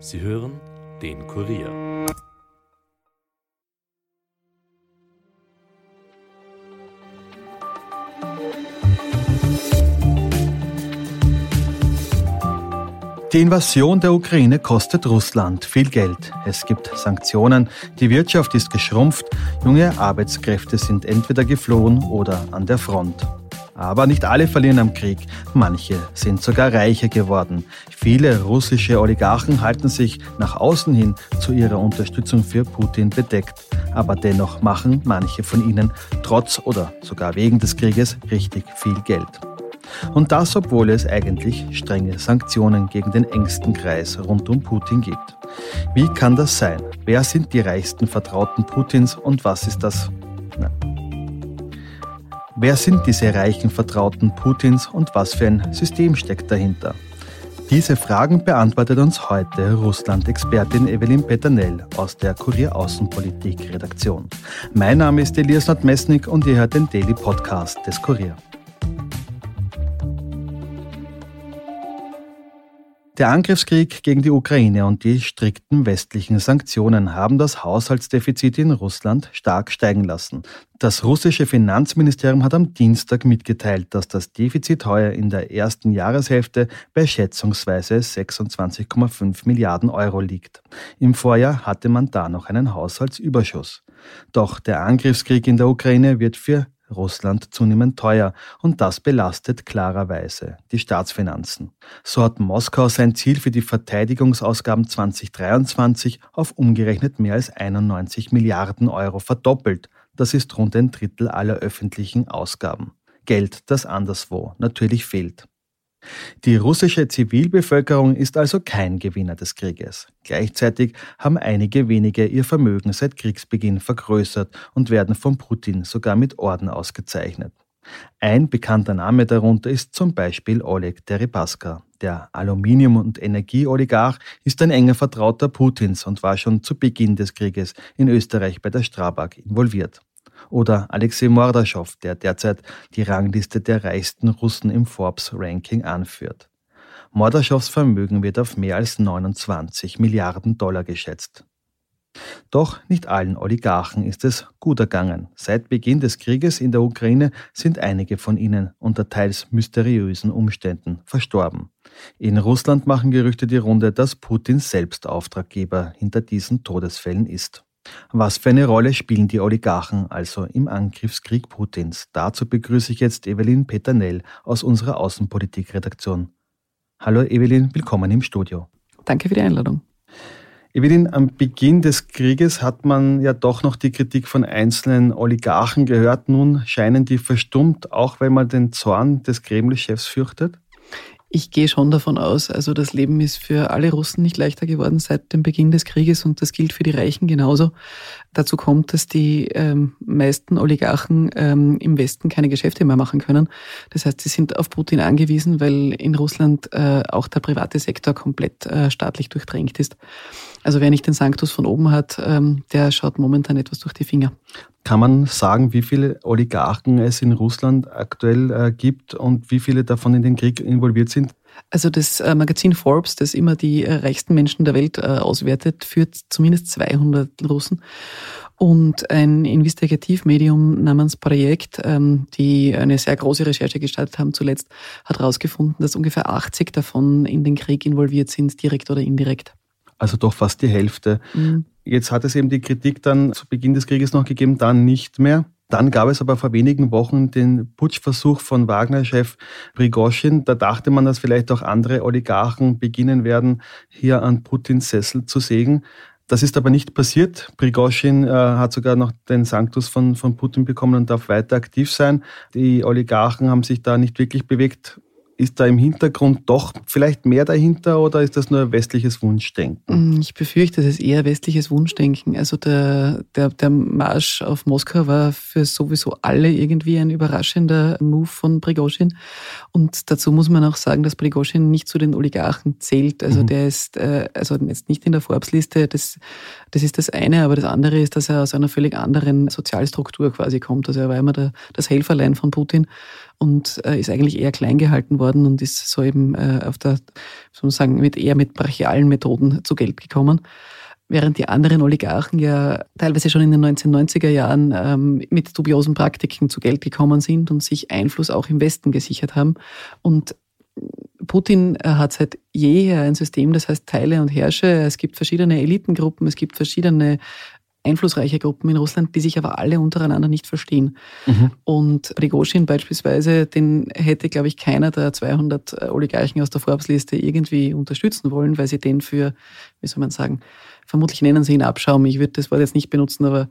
Sie hören den Kurier. Die Invasion der Ukraine kostet Russland viel Geld. Es gibt Sanktionen, die Wirtschaft ist geschrumpft, junge Arbeitskräfte sind entweder geflohen oder an der Front. Aber nicht alle verlieren am Krieg. Manche sind sogar reicher geworden. Viele russische Oligarchen halten sich nach außen hin zu ihrer Unterstützung für Putin bedeckt. Aber dennoch machen manche von ihnen trotz oder sogar wegen des Krieges richtig viel Geld. Und das, obwohl es eigentlich strenge Sanktionen gegen den engsten Kreis rund um Putin gibt. Wie kann das sein? Wer sind die reichsten Vertrauten Putins und was ist das? Wer sind diese reichen Vertrauten Putins und was für ein System steckt dahinter? Diese Fragen beantwortet uns heute Russland-Expertin Evelyn Peternell aus der Kurier Außenpolitik-Redaktion. Mein Name ist Elias Nordmessnig und ihr hört den Daily Podcast des Kurier. Der Angriffskrieg gegen die Ukraine und die strikten westlichen Sanktionen haben das Haushaltsdefizit in Russland stark steigen lassen. Das russische Finanzministerium hat am Dienstag mitgeteilt, dass das Defizit heuer in der ersten Jahreshälfte bei schätzungsweise 26,5 Milliarden Euro liegt. Im Vorjahr hatte man da noch einen Haushaltsüberschuss. Doch der Angriffskrieg in der Ukraine wird für Russland zunehmend teuer und das belastet klarerweise die Staatsfinanzen. So hat Moskau sein Ziel für die Verteidigungsausgaben 2023 auf umgerechnet mehr als 91 Milliarden Euro verdoppelt. Das ist rund ein Drittel aller öffentlichen Ausgaben. Geld, das anderswo natürlich fehlt. Die russische Zivilbevölkerung ist also kein Gewinner des Krieges. Gleichzeitig haben einige wenige ihr Vermögen seit Kriegsbeginn vergrößert und werden von Putin sogar mit Orden ausgezeichnet. Ein bekannter Name darunter ist zum Beispiel Oleg Deripaska. Der Aluminium- und Energieoligarch ist ein enger Vertrauter Putins und war schon zu Beginn des Krieges in Österreich bei der Strabag involviert. Oder Alexei Mordaschow, der derzeit die Rangliste der reichsten Russen im Forbes-Ranking anführt. Mordaschows Vermögen wird auf mehr als 29 Milliarden Dollar geschätzt. Doch nicht allen Oligarchen ist es gut ergangen. Seit Beginn des Krieges in der Ukraine sind einige von ihnen unter teils mysteriösen Umständen verstorben. In Russland machen Gerüchte die Runde, dass Putin selbst Auftraggeber hinter diesen Todesfällen ist. Was für eine Rolle spielen die Oligarchen also im Angriffskrieg Putins? Dazu begrüße ich jetzt Evelyn Peternell aus unserer Außenpolitikredaktion. Hallo Evelyn, willkommen im Studio. Danke für die Einladung. Evelyn, am Beginn des Krieges hat man ja doch noch die Kritik von einzelnen Oligarchen gehört. Nun scheinen die verstummt, auch wenn man den Zorn des Kreml-Chefs fürchtet? Ich gehe schon davon aus, also das Leben ist für alle Russen nicht leichter geworden seit dem Beginn des Krieges und das gilt für die Reichen genauso. Dazu kommt, dass die ähm, meisten Oligarchen ähm, im Westen keine Geschäfte mehr machen können. Das heißt, sie sind auf Putin angewiesen, weil in Russland äh, auch der private Sektor komplett äh, staatlich durchdrängt ist. Also wer nicht den Sanctus von oben hat, ähm, der schaut momentan etwas durch die Finger. Kann man sagen, wie viele Oligarchen es in Russland aktuell äh, gibt und wie viele davon in den Krieg involviert sind? Also das äh, Magazin Forbes, das immer die äh, reichsten Menschen der Welt äh, auswertet, führt zumindest 200 Russen. Und ein Investigativmedium namens Projekt, ähm, die eine sehr große Recherche gestartet haben zuletzt, hat herausgefunden, dass ungefähr 80 davon in den Krieg involviert sind, direkt oder indirekt. Also doch fast die Hälfte. Mhm. Jetzt hat es eben die Kritik dann zu Beginn des Krieges noch gegeben, dann nicht mehr. Dann gab es aber vor wenigen Wochen den Putschversuch von Wagner-Chef Prigoschin. Da dachte man, dass vielleicht auch andere Oligarchen beginnen werden, hier an Putins Sessel zu sägen. Das ist aber nicht passiert. Prigoschin äh, hat sogar noch den Sanctus von, von Putin bekommen und darf weiter aktiv sein. Die Oligarchen haben sich da nicht wirklich bewegt. Ist da im Hintergrund doch vielleicht mehr dahinter oder ist das nur westliches Wunschdenken? Mm, ich befürchte, das ist eher westliches Wunschdenken. Also der, der, der Marsch auf Moskau war für sowieso alle irgendwie ein überraschender Move von Prigozhin. Und dazu muss man auch sagen, dass Prigozhin nicht zu den Oligarchen zählt. Also mhm. der ist äh, also jetzt nicht in der Forbes-Liste. Das, das ist das eine, aber das andere ist, dass er aus einer völlig anderen Sozialstruktur quasi kommt. Also er war immer der, das Helferlein von Putin und äh, ist eigentlich eher klein gehalten worden und ist so eben äh, auf der, soll man sagen, mit eher mit brachialen Methoden zu Geld gekommen. Während die anderen Oligarchen ja teilweise schon in den 1990er Jahren ähm, mit dubiosen Praktiken zu Geld gekommen sind und sich Einfluss auch im Westen gesichert haben. Und Putin hat seit jeher ein System, das heißt Teile und Herrsche. Es gibt verschiedene Elitengruppen, es gibt verschiedene einflussreiche Gruppen in Russland, die sich aber alle untereinander nicht verstehen. Mhm. Und Prigozhin beispielsweise, den hätte, glaube ich, keiner der 200 Oligarchen aus der Forbes-Liste irgendwie unterstützen wollen, weil sie den für, wie soll man sagen, vermutlich nennen sie ihn Abschaum. Ich würde das Wort jetzt nicht benutzen, aber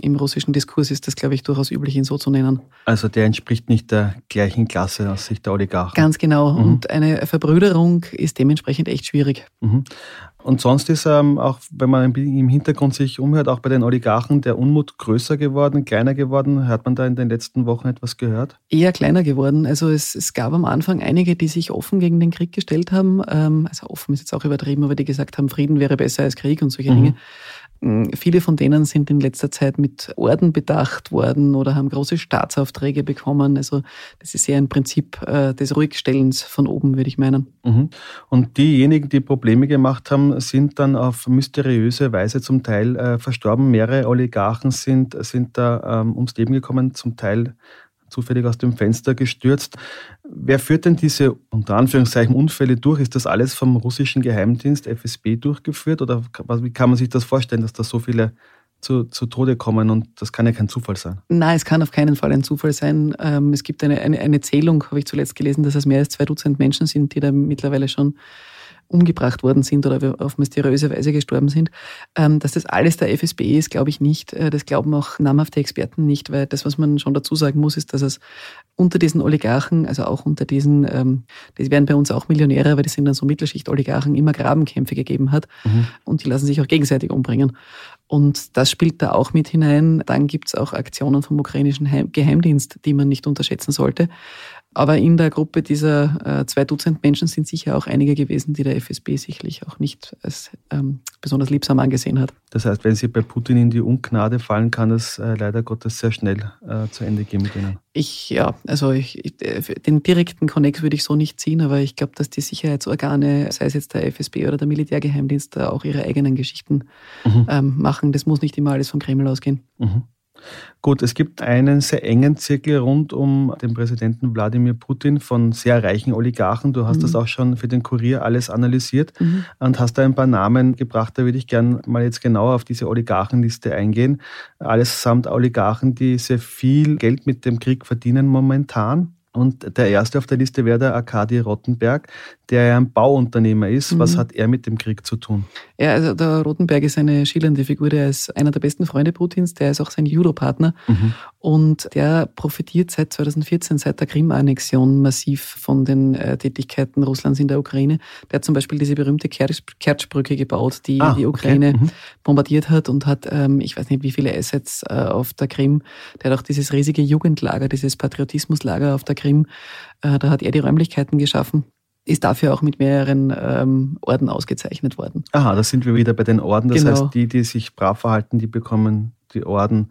im russischen Diskurs ist das, glaube ich, durchaus üblich, ihn so zu nennen. Also der entspricht nicht der gleichen Klasse aus Sicht der Oligarchen. Ganz genau. Mhm. Und eine Verbrüderung ist dementsprechend echt schwierig. Mhm. Und sonst ist ähm, auch, wenn man im Hintergrund sich umhört, auch bei den Oligarchen der Unmut größer geworden, kleiner geworden. Hat man da in den letzten Wochen etwas gehört? Eher kleiner geworden. Also es, es gab am Anfang einige, die sich offen gegen den Krieg gestellt haben. Ähm, also offen ist jetzt auch übertrieben, aber die gesagt haben, Frieden wäre besser als Krieg und solche mhm. Dinge. Hm, viele von denen sind in letzter Zeit mit Orden bedacht worden oder haben große Staatsaufträge bekommen. Also das ist eher ein Prinzip äh, des Ruhigstellens von oben, würde ich meinen. Mhm. Und diejenigen, die Probleme gemacht haben, sind dann auf mysteriöse Weise zum Teil äh, verstorben. Mehrere Oligarchen sind, sind da ähm, ums Leben gekommen, zum Teil zufällig aus dem Fenster gestürzt. Wer führt denn diese unter Anführungszeichen Unfälle durch? Ist das alles vom russischen Geheimdienst FSB durchgeführt oder wie kann man sich das vorstellen, dass da so viele zu, zu Tode kommen und das kann ja kein Zufall sein. Nein, es kann auf keinen Fall ein Zufall sein. Ähm, es gibt eine, eine, eine Zählung, habe ich zuletzt gelesen, dass es mehr als zwei Dutzend Menschen sind, die da mittlerweile schon umgebracht worden sind oder auf mysteriöse Weise gestorben sind. Ähm, dass das alles der FSB ist, glaube ich nicht. Äh, das glauben auch namhafte Experten nicht, weil das, was man schon dazu sagen muss, ist, dass es unter diesen Oligarchen, also auch unter diesen, ähm, die werden bei uns auch Millionäre, weil die sind dann so Mittelschicht-Oligarchen, immer Grabenkämpfe gegeben hat mhm. und die lassen sich auch gegenseitig umbringen. Und das spielt da auch mit hinein. Dann gibt es auch Aktionen vom ukrainischen Geheimdienst, die man nicht unterschätzen sollte. Aber in der Gruppe dieser äh, zwei Dutzend Menschen sind sicher auch einige gewesen, die der FSB sicherlich auch nicht als ähm, besonders liebsam angesehen hat. Das heißt, wenn sie bei Putin in die Ungnade fallen, kann das äh, leider Gottes sehr schnell äh, zu Ende gehen mit ihnen. Ich, ja, also ich, ich, äh, den direkten Connex würde ich so nicht ziehen, aber ich glaube, dass die Sicherheitsorgane, sei es jetzt der FSB oder der Militärgeheimdienst, da auch ihre eigenen Geschichten mhm. ähm, machen. Das muss nicht immer alles vom Kreml ausgehen. Mhm. Gut, es gibt einen sehr engen Zirkel rund um den Präsidenten Wladimir Putin von sehr reichen Oligarchen. Du hast mhm. das auch schon für den Kurier alles analysiert mhm. und hast da ein paar Namen gebracht. Da würde ich gerne mal jetzt genauer auf diese Oligarchenliste eingehen. Alles samt Oligarchen, die sehr viel Geld mit dem Krieg verdienen momentan. Und der erste auf der Liste wäre der Arkadi Rottenberg, der ja ein Bauunternehmer ist. Mhm. Was hat er mit dem Krieg zu tun? Ja, also der Rottenberg ist eine schillernde Figur. Der ist einer der besten Freunde Putins. Der ist auch sein Judo-Partner. Mhm. Und der profitiert seit 2014, seit der Krim-Annexion, massiv von den äh, Tätigkeiten Russlands in der Ukraine. Der hat zum Beispiel diese berühmte Kertschbrücke gebaut, die ah, die Ukraine okay. mhm. bombardiert hat und hat, ähm, ich weiß nicht, wie viele Assets äh, auf der Krim. Der hat auch dieses riesige Jugendlager, dieses Patriotismuslager auf der Krim. Äh, da hat er die Räumlichkeiten geschaffen ist dafür auch mit mehreren ähm, Orden ausgezeichnet worden. Aha, da sind wir wieder bei den Orden. Das genau. heißt, die, die sich brav verhalten, die bekommen die Orden.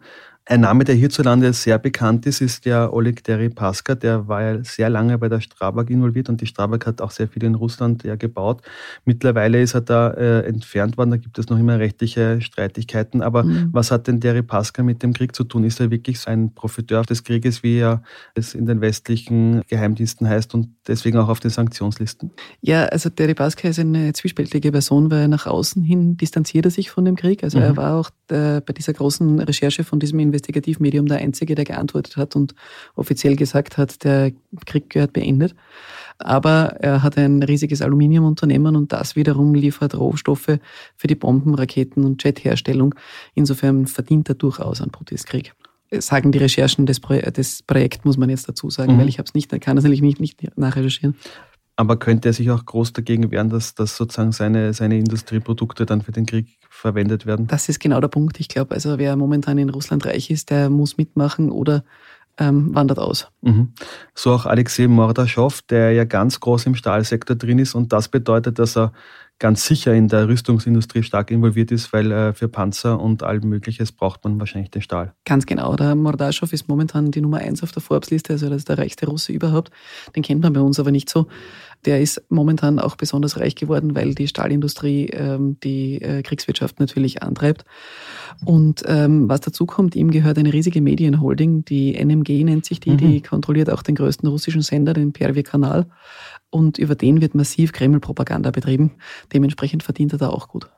Ein Name, der hierzulande sehr bekannt ist, ist der Oleg Deripaska. Der war ja sehr lange bei der Strabag involviert und die Strabag hat auch sehr viel in Russland ja gebaut. Mittlerweile ist er da äh, entfernt worden, da gibt es noch immer rechtliche Streitigkeiten. Aber mhm. was hat denn Deripaska mit dem Krieg zu tun? Ist er wirklich so ein Profiteur des Krieges, wie er es in den westlichen Geheimdiensten heißt und deswegen auch auf den Sanktionslisten? Ja, also Deripaska ist eine zwiespältige Person, weil nach außen hin distanziert er sich von dem Krieg. Also mhm. er war auch äh, bei dieser großen Recherche von diesem Investitionsfonds Investigativmedium der Einzige, der geantwortet hat und offiziell gesagt hat, der Krieg gehört beendet. Aber er hat ein riesiges Aluminiumunternehmen und das wiederum liefert Rohstoffe für die Bomben, Raketen und Jetherstellung. Insofern verdient er durchaus an Putins Krieg sagen die Recherchen des, Pro des Projekts, muss man jetzt dazu sagen, mhm. weil ich habe es nicht, kann es natürlich nicht, nicht nachrecherchieren. Aber könnte er sich auch groß dagegen wehren, dass, dass sozusagen seine, seine Industrieprodukte dann für den Krieg verwendet werden? Das ist genau der Punkt. Ich glaube, also wer momentan in Russland reich ist, der muss mitmachen oder ähm, wandert aus. Mhm. So auch Alexei Mordaschow, der ja ganz groß im Stahlsektor drin ist und das bedeutet, dass er ganz sicher in der Rüstungsindustrie stark involviert ist, weil äh, für Panzer und all Mögliches braucht man wahrscheinlich den Stahl. Ganz genau. Der Mordaschow ist momentan die Nummer eins auf der Forbes-Liste, also das ist der reichste Russe überhaupt. Den kennt man bei uns aber nicht so. Der ist momentan auch besonders reich geworden, weil die Stahlindustrie ähm, die äh, Kriegswirtschaft natürlich antreibt. Und ähm, was dazu kommt, ihm gehört eine riesige Medienholding, die NMG nennt sich die, mhm. die kontrolliert auch den größten russischen Sender, den Pervi-Kanal. Und über den wird massiv Kreml-Propaganda betrieben. Dementsprechend verdient er da auch gut.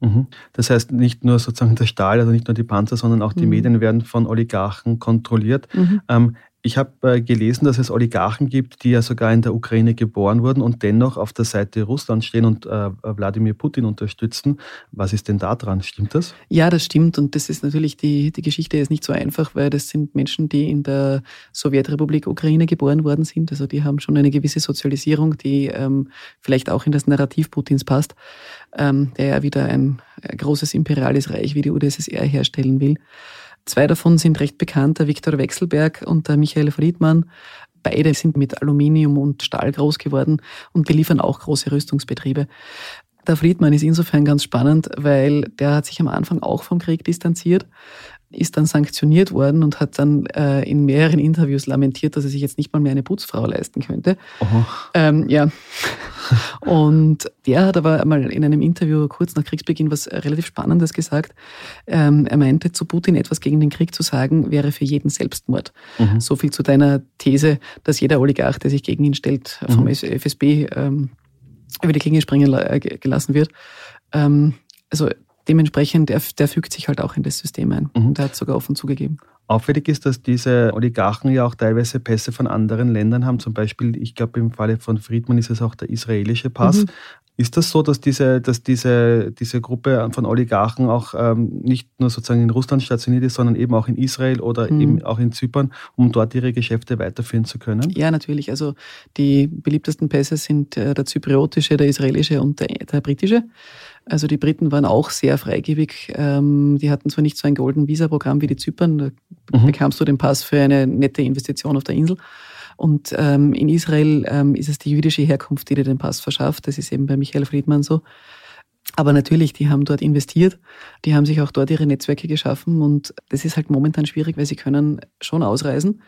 Mhm. Das heißt, nicht nur sozusagen der Stahl, also nicht nur die Panzer, sondern auch die mhm. Medien werden von Oligarchen kontrolliert. Mhm. Ähm, ich habe äh, gelesen, dass es Oligarchen gibt, die ja sogar in der Ukraine geboren wurden und dennoch auf der Seite Russlands stehen und äh, Wladimir Putin unterstützen. Was ist denn da dran? Stimmt das? Ja, das stimmt. Und das ist natürlich, die, die Geschichte ist nicht so einfach, weil das sind Menschen, die in der Sowjetrepublik Ukraine geboren worden sind. Also die haben schon eine gewisse Sozialisierung, die ähm, vielleicht auch in das Narrativ Putins passt, ähm, der ja wieder ein, ein großes imperiales Reich wie die UdSSR herstellen will. Zwei davon sind recht bekannt, der Viktor Wechselberg und der Michael Friedmann. Beide sind mit Aluminium und Stahl groß geworden und beliefern auch große Rüstungsbetriebe. Der Friedmann ist insofern ganz spannend, weil der hat sich am Anfang auch vom Krieg distanziert, ist dann sanktioniert worden und hat dann äh, in mehreren Interviews lamentiert, dass er sich jetzt nicht mal mehr eine Putzfrau leisten könnte. Ähm, ja. Und der hat aber mal in einem Interview kurz nach Kriegsbeginn was relativ Spannendes gesagt. Ähm, er meinte, zu Putin etwas gegen den Krieg zu sagen, wäre für jeden Selbstmord. Mhm. So viel zu deiner These, dass jeder Oligarch, der sich gegen ihn stellt, vom mhm. FSB ähm, über die Klinge springen äh, gelassen wird. Ähm, also dementsprechend, der, der fügt sich halt auch in das System ein. Mhm. Der hat sogar offen zugegeben. Auffällig ist, dass diese Oligarchen ja auch teilweise Pässe von anderen Ländern haben. Zum Beispiel, ich glaube, im Falle von Friedman ist es auch der israelische Pass. Mhm. Ist das so, dass diese, dass diese, diese Gruppe von Oligarchen auch ähm, nicht nur sozusagen in Russland stationiert ist, sondern eben auch in Israel oder mhm. eben auch in Zypern, um dort ihre Geschäfte weiterführen zu können? Ja, natürlich. Also die beliebtesten Pässe sind äh, der zypriotische, der israelische und der, der britische. Also die Briten waren auch sehr freigebig. Ähm, die hatten zwar nicht so ein Golden Visa-Programm wie die Zypern, da mhm. bekamst du den Pass für eine nette Investition auf der Insel. Und ähm, in Israel ähm, ist es die jüdische Herkunft, die dir den Pass verschafft. Das ist eben bei Michael Friedmann so. Aber natürlich, die haben dort investiert, die haben sich auch dort ihre Netzwerke geschaffen und das ist halt momentan schwierig, weil sie können schon ausreisen,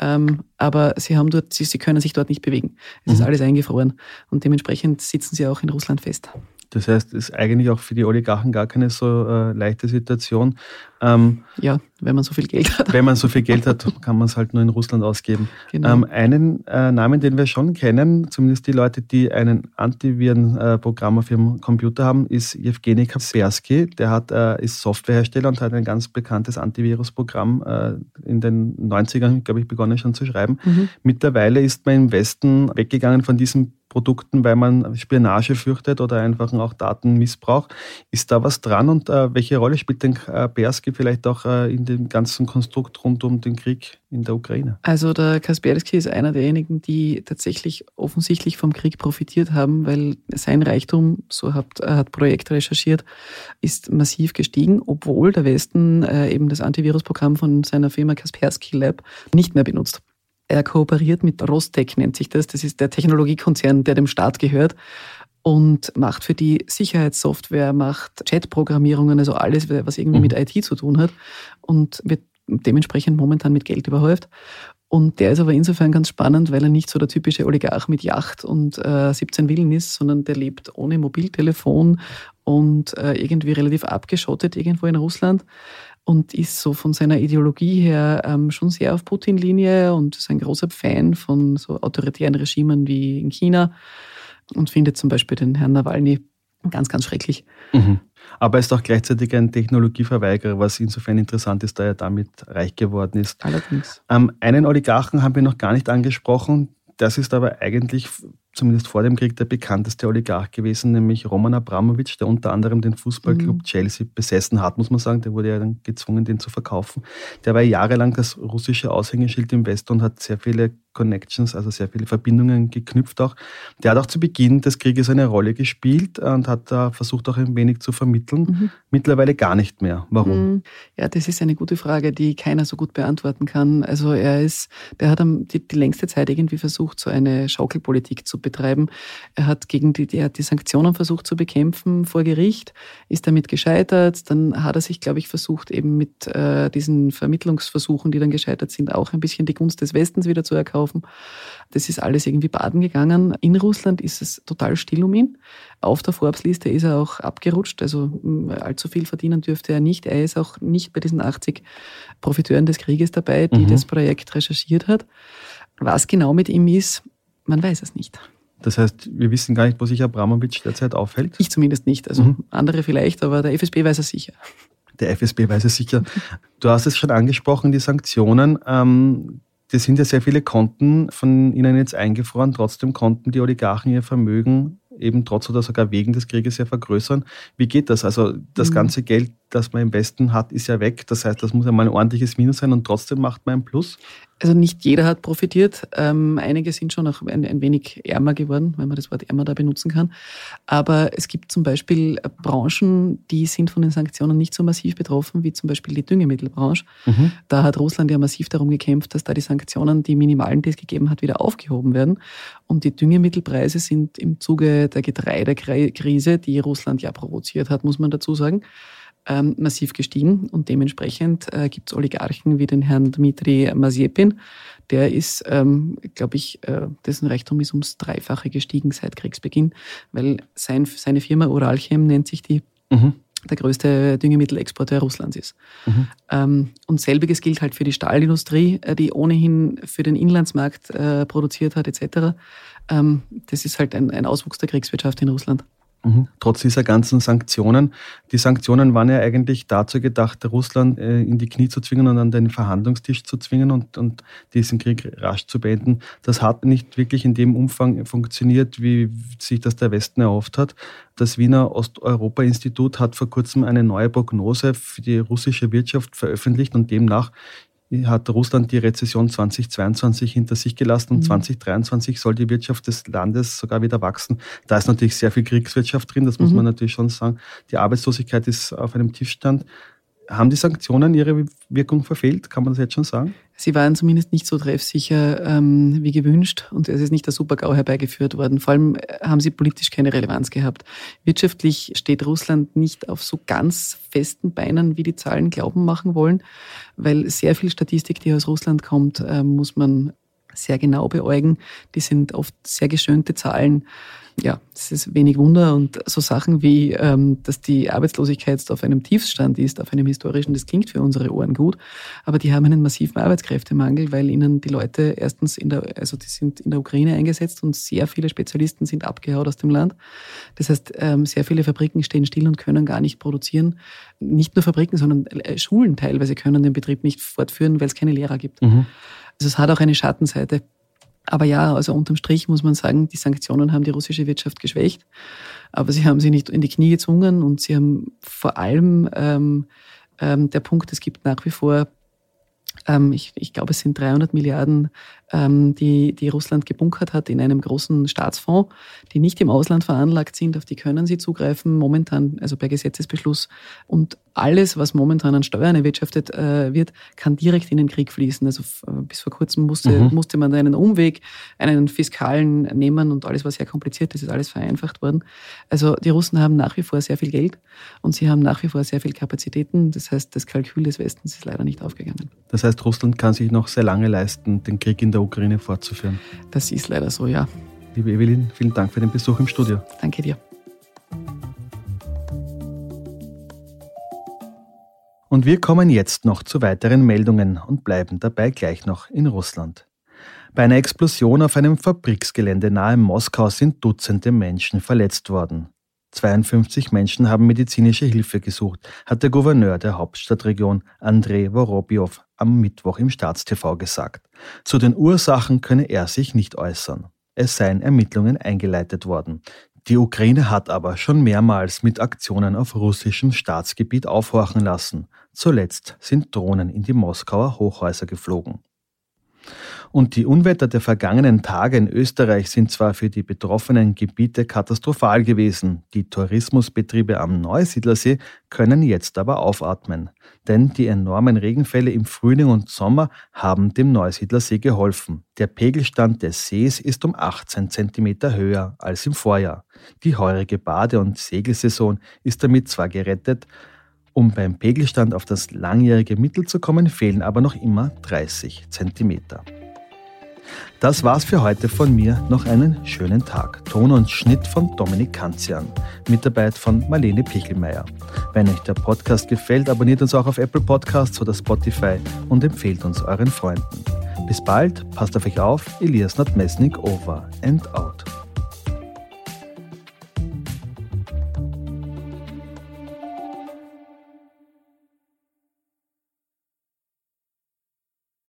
ähm, aber sie haben dort, sie, sie können sich dort nicht bewegen. Es mhm. ist alles eingefroren und dementsprechend sitzen sie auch in Russland fest. Das heißt, es ist eigentlich auch für die Oligarchen gar keine so äh, leichte Situation. Ähm, ja, wenn man so viel Geld hat. Wenn man so viel Geld hat, kann man es halt nur in Russland ausgeben. Genau. Ähm, einen äh, Namen, den wir schon kennen, zumindest die Leute, die ein Antivirenprogramm auf ihrem Computer haben, ist Evgeny Kaspersky. Der hat, äh, ist Softwarehersteller und hat ein ganz bekanntes Antivirusprogramm äh, in den 90ern, glaube ich, begonnen schon zu schreiben. Mhm. Mittlerweile ist man im Westen weggegangen von diesem Produkten, weil man Spionage fürchtet oder einfach auch Datenmissbrauch. Ist da was dran und äh, welche Rolle spielt denn Kaspersky vielleicht auch äh, in dem ganzen Konstrukt rund um den Krieg in der Ukraine? Also der Kaspersky ist einer derjenigen, die tatsächlich offensichtlich vom Krieg profitiert haben, weil sein Reichtum, so hat, hat Projekt recherchiert, ist massiv gestiegen, obwohl der Westen äh, eben das Antivirusprogramm von seiner Firma Kaspersky Lab nicht mehr benutzt. Er kooperiert mit Rostec, nennt sich das. Das ist der Technologiekonzern, der dem Staat gehört und macht für die Sicherheitssoftware, macht Chatprogrammierungen, also alles, was irgendwie mhm. mit IT zu tun hat und wird dementsprechend momentan mit Geld überhäuft. Und der ist aber insofern ganz spannend, weil er nicht so der typische Oligarch mit Yacht und äh, 17 Villen ist, sondern der lebt ohne Mobiltelefon und äh, irgendwie relativ abgeschottet irgendwo in Russland und ist so von seiner Ideologie her ähm, schon sehr auf Putin-Linie und ist ein großer Fan von so autoritären Regimen wie in China und findet zum Beispiel den Herrn Nawalny ganz, ganz schrecklich. Mhm. Aber er ist auch gleichzeitig ein Technologieverweigerer, was insofern interessant ist, da er damit reich geworden ist. Allerdings. Ähm, einen Oligarchen haben wir noch gar nicht angesprochen. Das ist aber eigentlich zumindest vor dem Krieg der bekannteste Oligarch gewesen, nämlich Roman Abramowitsch, der unter anderem den Fußballclub mhm. Chelsea besessen hat, muss man sagen. Der wurde ja dann gezwungen, den zu verkaufen. Der war jahrelang das russische Aushängeschild im Westen und hat sehr viele Connections, also sehr viele Verbindungen geknüpft auch. Der hat auch zu Beginn des Krieges eine Rolle gespielt und hat da versucht auch ein wenig zu vermitteln. Mhm. Mittlerweile gar nicht mehr. Warum? Mhm. Ja, das ist eine gute Frage, die keiner so gut beantworten kann. Also er ist, der hat die, die längste Zeit irgendwie versucht, so eine Schaukelpolitik zu betreiben. Er hat gegen die, er hat die Sanktionen versucht zu bekämpfen vor Gericht, ist damit gescheitert. Dann hat er sich, glaube ich, versucht, eben mit äh, diesen Vermittlungsversuchen, die dann gescheitert sind, auch ein bisschen die Gunst des Westens wieder zu erkaufen. Das ist alles irgendwie baden gegangen. In Russland ist es total still um ihn. Auf der Forbes-Liste ist er auch abgerutscht, also allzu viel verdienen dürfte er nicht. Er ist auch nicht bei diesen 80 Profiteuren des Krieges dabei, die mhm. das Projekt recherchiert hat. Was genau mit ihm ist, man weiß es nicht. Das heißt, wir wissen gar nicht, wo sich Abramowitsch derzeit aufhält? Ich zumindest nicht. Also mhm. andere vielleicht, aber der FSB weiß es sicher. Der FSB weiß es sicher. Du hast es schon angesprochen, die Sanktionen. Ähm, das sind ja sehr viele Konten von Ihnen jetzt eingefroren. Trotzdem konnten die Oligarchen ihr Vermögen eben trotz oder sogar wegen des Krieges ja vergrößern. Wie geht das? Also das mhm. ganze Geld, das man im Westen hat, ist ja weg. Das heißt, das muss ja mal ein ordentliches Minus sein und trotzdem macht man ein Plus. Also nicht jeder hat profitiert. Ähm, einige sind schon auch ein, ein, wenig ärmer geworden, wenn man das Wort ärmer da benutzen kann. Aber es gibt zum Beispiel Branchen, die sind von den Sanktionen nicht so massiv betroffen, wie zum Beispiel die Düngemittelbranche. Mhm. Da hat Russland ja massiv darum gekämpft, dass da die Sanktionen, die minimalen, die es gegeben hat, wieder aufgehoben werden. Und die Düngemittelpreise sind im Zuge der Getreidekrise, die Russland ja provoziert hat, muss man dazu sagen, ähm, massiv gestiegen und dementsprechend äh, gibt es Oligarchen wie den Herrn Dmitri Mazepin. Der ist, ähm, glaube ich, äh, dessen Reichtum ist ums Dreifache gestiegen seit Kriegsbeginn, weil sein, seine Firma Uralchem nennt sich die. Mhm der größte Düngemittelexporteur Russlands ist. Mhm. Ähm, und selbiges gilt halt für die Stahlindustrie, äh, die ohnehin für den Inlandsmarkt äh, produziert hat, etc. Ähm, das ist halt ein, ein Auswuchs der Kriegswirtschaft in Russland. Mhm. Trotz dieser ganzen Sanktionen. Die Sanktionen waren ja eigentlich dazu gedacht, Russland äh, in die Knie zu zwingen und an den Verhandlungstisch zu zwingen und, und diesen Krieg rasch zu beenden. Das hat nicht wirklich in dem Umfang funktioniert, wie sich das der Westen erhofft hat. Das Wiener Osteuropa-Institut hat vor kurzem eine neue Prognose für die russische Wirtschaft veröffentlicht und demnach hat Russland die Rezession 2022 hinter sich gelassen und mhm. 2023 soll die Wirtschaft des Landes sogar wieder wachsen. Da ist natürlich sehr viel Kriegswirtschaft drin, das muss mhm. man natürlich schon sagen. Die Arbeitslosigkeit ist auf einem Tiefstand. Haben die Sanktionen ihre Wirkung verfehlt? Kann man das jetzt schon sagen? Sie waren zumindest nicht so treffsicher ähm, wie gewünscht und es ist nicht der Super-GAU herbeigeführt worden. Vor allem äh, haben sie politisch keine Relevanz gehabt. Wirtschaftlich steht Russland nicht auf so ganz festen Beinen, wie die Zahlen glauben machen wollen, weil sehr viel Statistik, die aus Russland kommt, äh, muss man sehr genau beäugen. Die sind oft sehr geschönte Zahlen ja, es ist wenig Wunder und so Sachen wie, ähm, dass die Arbeitslosigkeit auf einem Tiefstand ist, auf einem historischen, das klingt für unsere Ohren gut, aber die haben einen massiven Arbeitskräftemangel, weil ihnen die Leute erstens in der, also die sind in der Ukraine eingesetzt und sehr viele Spezialisten sind abgehauen aus dem Land. Das heißt, ähm, sehr viele Fabriken stehen still und können gar nicht produzieren. Nicht nur Fabriken, sondern äh, Schulen teilweise können den Betrieb nicht fortführen, weil es keine Lehrer gibt. Mhm. Also es hat auch eine Schattenseite. Aber ja, also unterm Strich muss man sagen, die Sanktionen haben die russische Wirtschaft geschwächt, aber sie haben sie nicht in die Knie gezwungen und sie haben vor allem ähm, ähm, der Punkt, es gibt nach wie vor ähm, ich, ich glaube, es sind 300 Milliarden, ähm, die, die Russland gebunkert hat in einem großen Staatsfonds, die nicht im Ausland veranlagt sind, auf die können sie zugreifen, momentan, also per Gesetzesbeschluss. Und alles, was momentan an Steuern erwirtschaftet äh, wird, kann direkt in den Krieg fließen. Also äh, bis vor kurzem musste, mhm. musste man einen Umweg, einen fiskalen nehmen und alles, was sehr kompliziert ist, ist alles vereinfacht worden. Also die Russen haben nach wie vor sehr viel Geld und sie haben nach wie vor sehr viel Kapazitäten. Das heißt, das Kalkül des Westens ist leider nicht aufgegangen. Das heißt, Russland kann sich noch sehr lange leisten, den Krieg in der Ukraine fortzuführen. Das ist leider so, ja. Liebe Evelyn, vielen Dank für den Besuch im Studio. Danke dir. Und wir kommen jetzt noch zu weiteren Meldungen und bleiben dabei gleich noch in Russland. Bei einer Explosion auf einem Fabriksgelände nahe Moskau sind Dutzende Menschen verletzt worden. 52 Menschen haben medizinische Hilfe gesucht, hat der Gouverneur der Hauptstadtregion Andrei Vorobjow am Mittwoch im Staatstv gesagt. Zu den Ursachen könne er sich nicht äußern. Es seien Ermittlungen eingeleitet worden. Die Ukraine hat aber schon mehrmals mit Aktionen auf russischem Staatsgebiet aufhorchen lassen. Zuletzt sind Drohnen in die Moskauer Hochhäuser geflogen. Und die Unwetter der vergangenen Tage in Österreich sind zwar für die betroffenen Gebiete katastrophal gewesen, die Tourismusbetriebe am Neusiedlersee können jetzt aber aufatmen. Denn die enormen Regenfälle im Frühling und Sommer haben dem Neusiedlersee geholfen. Der Pegelstand des Sees ist um 18 cm höher als im Vorjahr. Die heurige Bade- und Segelsaison ist damit zwar gerettet, um beim Pegelstand auf das langjährige Mittel zu kommen, fehlen aber noch immer 30 Zentimeter. Das war's für heute von mir. Noch einen schönen Tag. Ton und Schnitt von Dominik Kanzian. Mitarbeit von Marlene Pichelmeier. Wenn euch der Podcast gefällt, abonniert uns auch auf Apple Podcasts oder Spotify und empfehlt uns euren Freunden. Bis bald, passt auf euch auf. Elias Nordmesnik over and out.